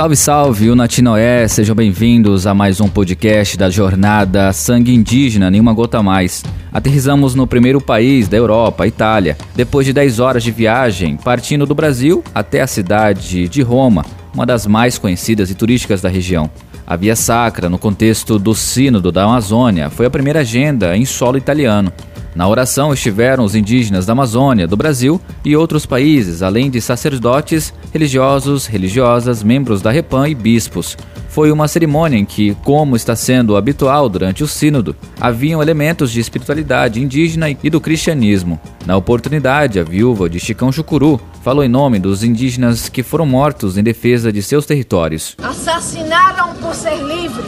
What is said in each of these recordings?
Salve, salve, Unatinoé, sejam bem-vindos a mais um podcast da jornada Sangue Indígena Nenhuma Gota Mais. Aterrizamos no primeiro país da Europa, Itália, depois de 10 horas de viagem, partindo do Brasil até a cidade de Roma, uma das mais conhecidas e turísticas da região. A Via Sacra, no contexto do Sínodo da Amazônia, foi a primeira agenda em solo italiano. Na oração estiveram os indígenas da Amazônia, do Brasil e outros países, além de sacerdotes, religiosos, religiosas, membros da Repam e bispos. Foi uma cerimônia em que, como está sendo habitual durante o Sínodo, haviam elementos de espiritualidade indígena e do cristianismo. Na oportunidade, a viúva de Chicão Chucuru falou em nome dos indígenas que foram mortos em defesa de seus territórios. Assassinaram por ser livres,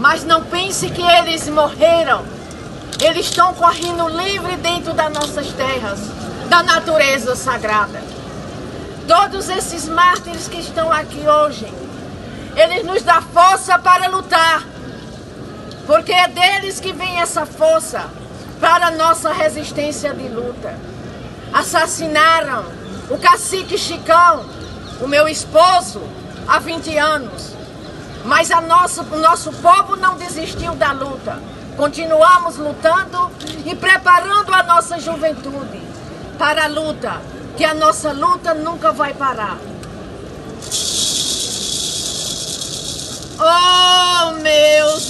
mas não pense que eles morreram eles estão correndo livre dentro das nossas terras, da natureza sagrada. Todos esses mártires que estão aqui hoje, eles nos dão força para lutar, porque é deles que vem essa força para nossa resistência de luta. Assassinaram o cacique Chicão, o meu esposo, há 20 anos. Mas a o nosso povo não desistiu da luta. Continuamos lutando e preparando a nossa juventude para a luta, que a nossa luta nunca vai parar. Oh, meus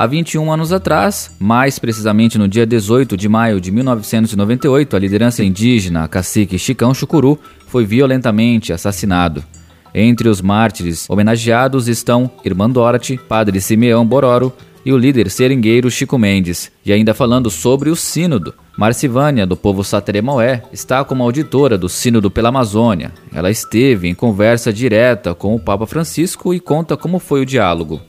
Há 21 anos atrás, mais precisamente no dia 18 de maio de 1998, a liderança indígena cacique Chicão Chucuru foi violentamente assassinado. Entre os mártires homenageados estão Irmã Dorothy, Padre Simeão Bororo e o líder seringueiro Chico Mendes. E ainda falando sobre o Sínodo, Marcivânia, do povo Sateremaué, está como auditora do Sínodo pela Amazônia. Ela esteve em conversa direta com o Papa Francisco e conta como foi o diálogo.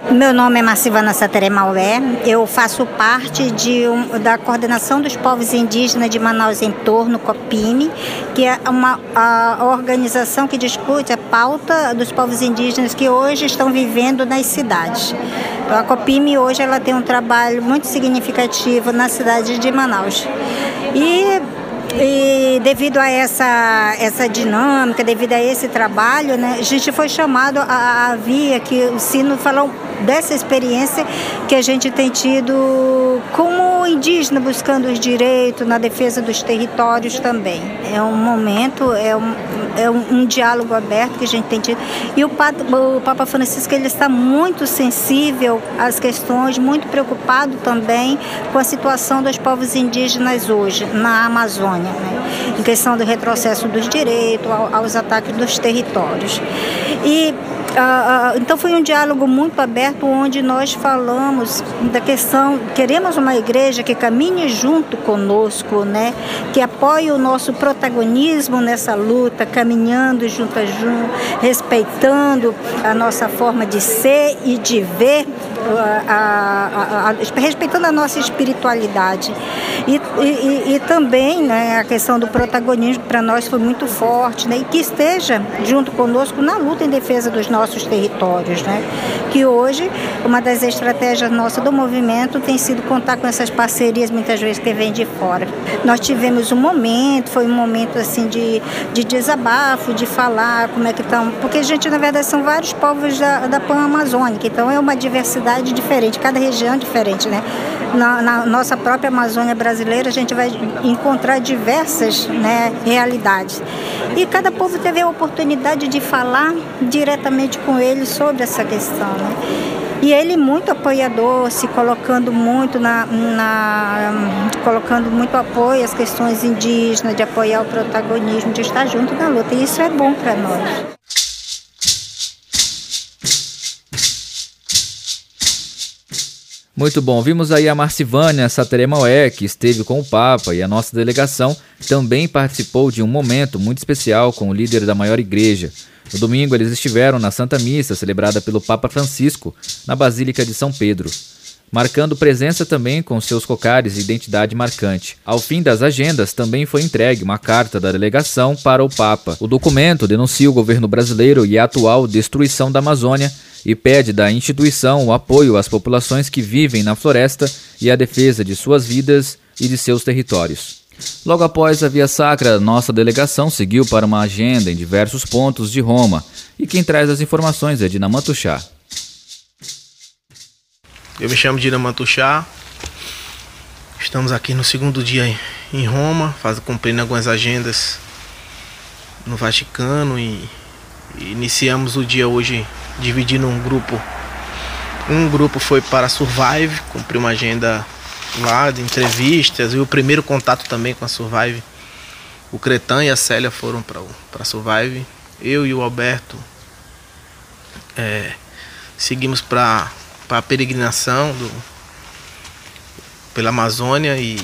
Meu nome é Marcivana Satere Maué, eu faço parte de um, da coordenação dos povos indígenas de Manaus em torno, COPIME, que é uma a organização que discute a pauta dos povos indígenas que hoje estão vivendo nas cidades. A COPIME hoje ela tem um trabalho muito significativo na cidade de Manaus. E e devido a essa, essa dinâmica, devido a esse trabalho, né, a gente foi chamado a, a vir aqui, o Sino falou dessa experiência que a gente tem tido como indígena buscando os direitos na defesa dos territórios também. É um momento, é um, é um, um diálogo aberto que a gente tem tido. E o Papa, o Papa Francisco ele está muito sensível às questões, muito preocupado também com a situação dos povos indígenas hoje na Amazônia, né? em questão do retrocesso dos direitos, aos ataques dos territórios. E ah, ah, então foi um diálogo muito aberto onde nós falamos da questão, queremos uma igreja que caminhe junto conosco, né? que apoie o nosso protagonismo nessa luta, caminhando junto a junto, respeitando a nossa forma de ser e de ver, a, a, a, respeitando a nossa espiritualidade. E, e, e também né, a questão do protagonismo para nós foi muito forte, né? e que esteja junto conosco na luta em defesa dos nossos territórios, né? Que hoje uma das estratégias nossas do movimento tem sido contar com essas parcerias muitas vezes que vêm de fora. Nós tivemos um momento, foi um momento assim de, de desabafo, de falar como é que estão, porque a gente na verdade são vários povos da, da Pan Amazônica, então é uma diversidade diferente, cada região é diferente, né? Na, na, nossa própria Amazônia brasileira, a gente vai encontrar diversas né, realidades. E cada povo teve a oportunidade de falar diretamente com eles sobre essa questão. Né? E ele muito apoiador, se colocando muito na, na colocando muito apoio às questões indígenas, de apoiar o protagonismo, de estar junto na luta. E isso é bom para nós. Muito bom. Vimos aí a Marcivânia Sateremaué, que esteve com o Papa, e a nossa delegação também participou de um momento muito especial com o líder da maior igreja. No domingo, eles estiveram na Santa Missa, celebrada pelo Papa Francisco, na Basílica de São Pedro marcando presença também com seus cocares e identidade marcante. Ao fim das agendas, também foi entregue uma carta da delegação para o Papa. O documento denuncia o governo brasileiro e a atual destruição da Amazônia e pede da instituição o apoio às populações que vivem na floresta e a defesa de suas vidas e de seus territórios. Logo após a Via Sacra, nossa delegação seguiu para uma agenda em diversos pontos de Roma. E quem traz as informações é Dina Mantuchá. Eu me chamo Dina Mantuchá. Estamos aqui no segundo dia em Roma, faz, cumprindo algumas agendas no Vaticano e, e iniciamos o dia hoje dividindo um grupo. Um grupo foi para Survive, cumpriu uma agenda lá de entrevistas e o primeiro contato também com a Survive. O Cretan e a Célia foram para Survive. Eu e o Alberto é, seguimos para a peregrinação do, pela Amazônia e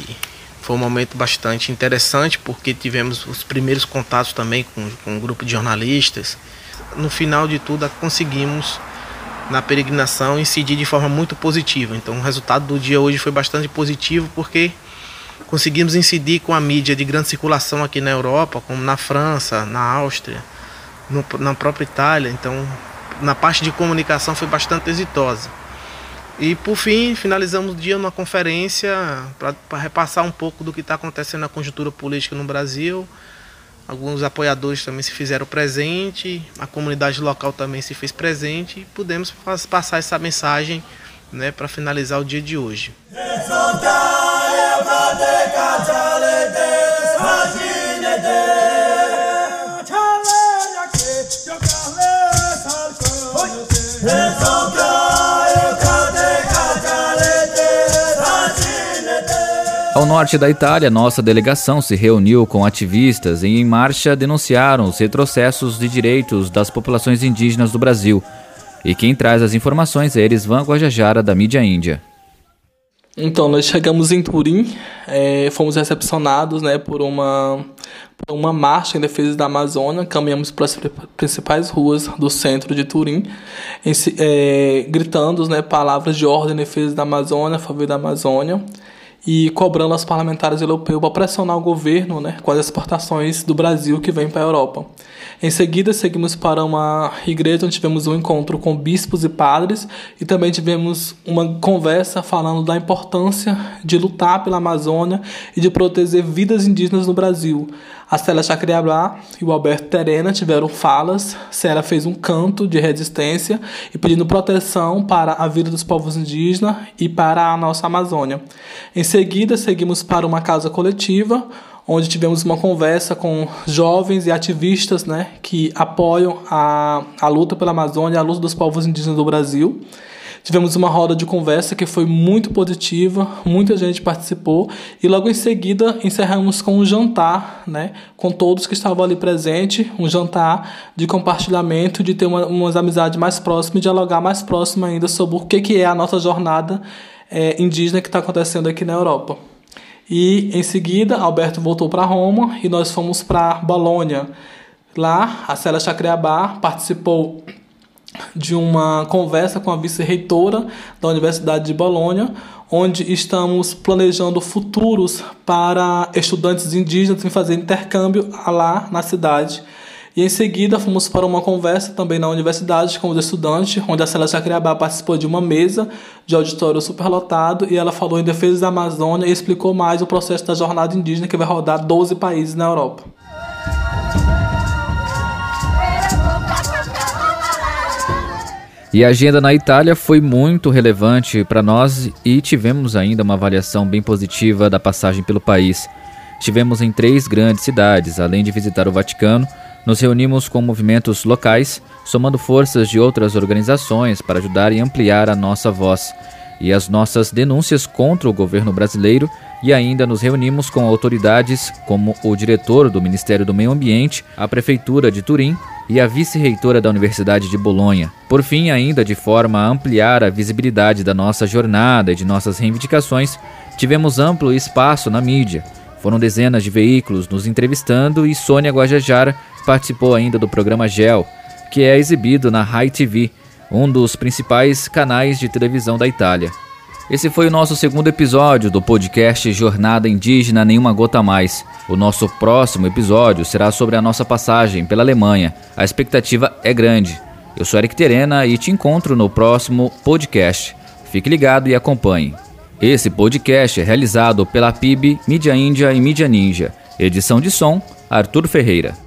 foi um momento bastante interessante porque tivemos os primeiros contatos também com, com um grupo de jornalistas no final de tudo conseguimos na peregrinação incidir de forma muito positiva. Então o resultado do dia hoje foi bastante positivo porque conseguimos incidir com a mídia de grande circulação aqui na Europa, como na França, na Áustria, no, na própria Itália. Então na parte de comunicação foi bastante exitosa. E por fim, finalizamos o dia numa conferência para repassar um pouco do que está acontecendo na conjuntura política no Brasil, Alguns apoiadores também se fizeram presente, a comunidade local também se fez presente e pudemos passar essa mensagem né, para finalizar o dia de hoje. Norte da Itália, nossa delegação se reuniu com ativistas e, em marcha, denunciaram os retrocessos de direitos das populações indígenas do Brasil. E quem traz as informações é Erisvan Guajajara, da mídia índia. Então, nós chegamos em Turim, é, fomos recepcionados né, por, uma, por uma marcha em defesa da Amazônia, caminhamos pelas principais ruas do centro de Turim, em, é, gritando né, palavras de ordem em defesa da Amazônia, a favor da Amazônia e cobrando aos parlamentares europeus para pressionar o governo né, com as exportações do Brasil que vem para a Europa. Em seguida, seguimos para uma igreja onde tivemos um encontro com bispos e padres e também tivemos uma conversa falando da importância de lutar pela Amazônia e de proteger vidas indígenas no Brasil. A Célia Chacriabá e o Alberto Terena tiveram falas. Célia fez um canto de resistência e pedindo proteção para a vida dos povos indígenas e para a nossa Amazônia. Em seguida, seguimos para uma casa coletiva, onde tivemos uma conversa com jovens e ativistas né, que apoiam a, a luta pela Amazônia, a luta dos povos indígenas do Brasil. Tivemos uma roda de conversa que foi muito positiva, muita gente participou e logo em seguida encerramos com um jantar, né, com todos que estavam ali presentes, um jantar de compartilhamento, de ter uma, umas amizades mais próximas e dialogar mais próximo ainda sobre o que, que é a nossa jornada é, indígena que está acontecendo aqui na Europa. E em seguida, Alberto voltou para Roma e nós fomos para Bolonha. Lá, a Célia Chacriabá participou de uma conversa com a vice-reitora da Universidade de Bolonha, onde estamos planejando futuros para estudantes indígenas em fazer intercâmbio lá na cidade. E em seguida fomos para uma conversa também na universidade com os estudantes, onde a Celeste Criabá participou de uma mesa de auditório superlotado e ela falou em defesa da Amazônia e explicou mais o processo da jornada indígena que vai rodar 12 países na Europa. E a agenda na Itália foi muito relevante para nós e tivemos ainda uma avaliação bem positiva da passagem pelo país. Estivemos em três grandes cidades, além de visitar o Vaticano, Nos reunimos com movimentos locais, somando forças de outras organizações para ajudar e ampliar a nossa voz e as nossas denúncias contra o governo brasileiro e ainda nos reunimos com autoridades como o diretor do Ministério do Meio Ambiente, a Prefeitura de Turim e a vice-reitora da Universidade de Bolonha. Por fim, ainda de forma a ampliar a visibilidade da nossa jornada e de nossas reivindicações, tivemos amplo espaço na mídia. Foram dezenas de veículos nos entrevistando e Sônia Guajajara participou ainda do programa GEL, que é exibido na Rai TV, um dos principais canais de televisão da Itália. Esse foi o nosso segundo episódio do podcast Jornada Indígena Nenhuma Gota Mais. O nosso próximo episódio será sobre a nossa passagem pela Alemanha. A expectativa é grande. Eu sou Eric Terena e te encontro no próximo podcast. Fique ligado e acompanhe. Esse podcast é realizado pela PIB, Mídia Índia e Mídia Ninja. Edição de som, Arthur Ferreira.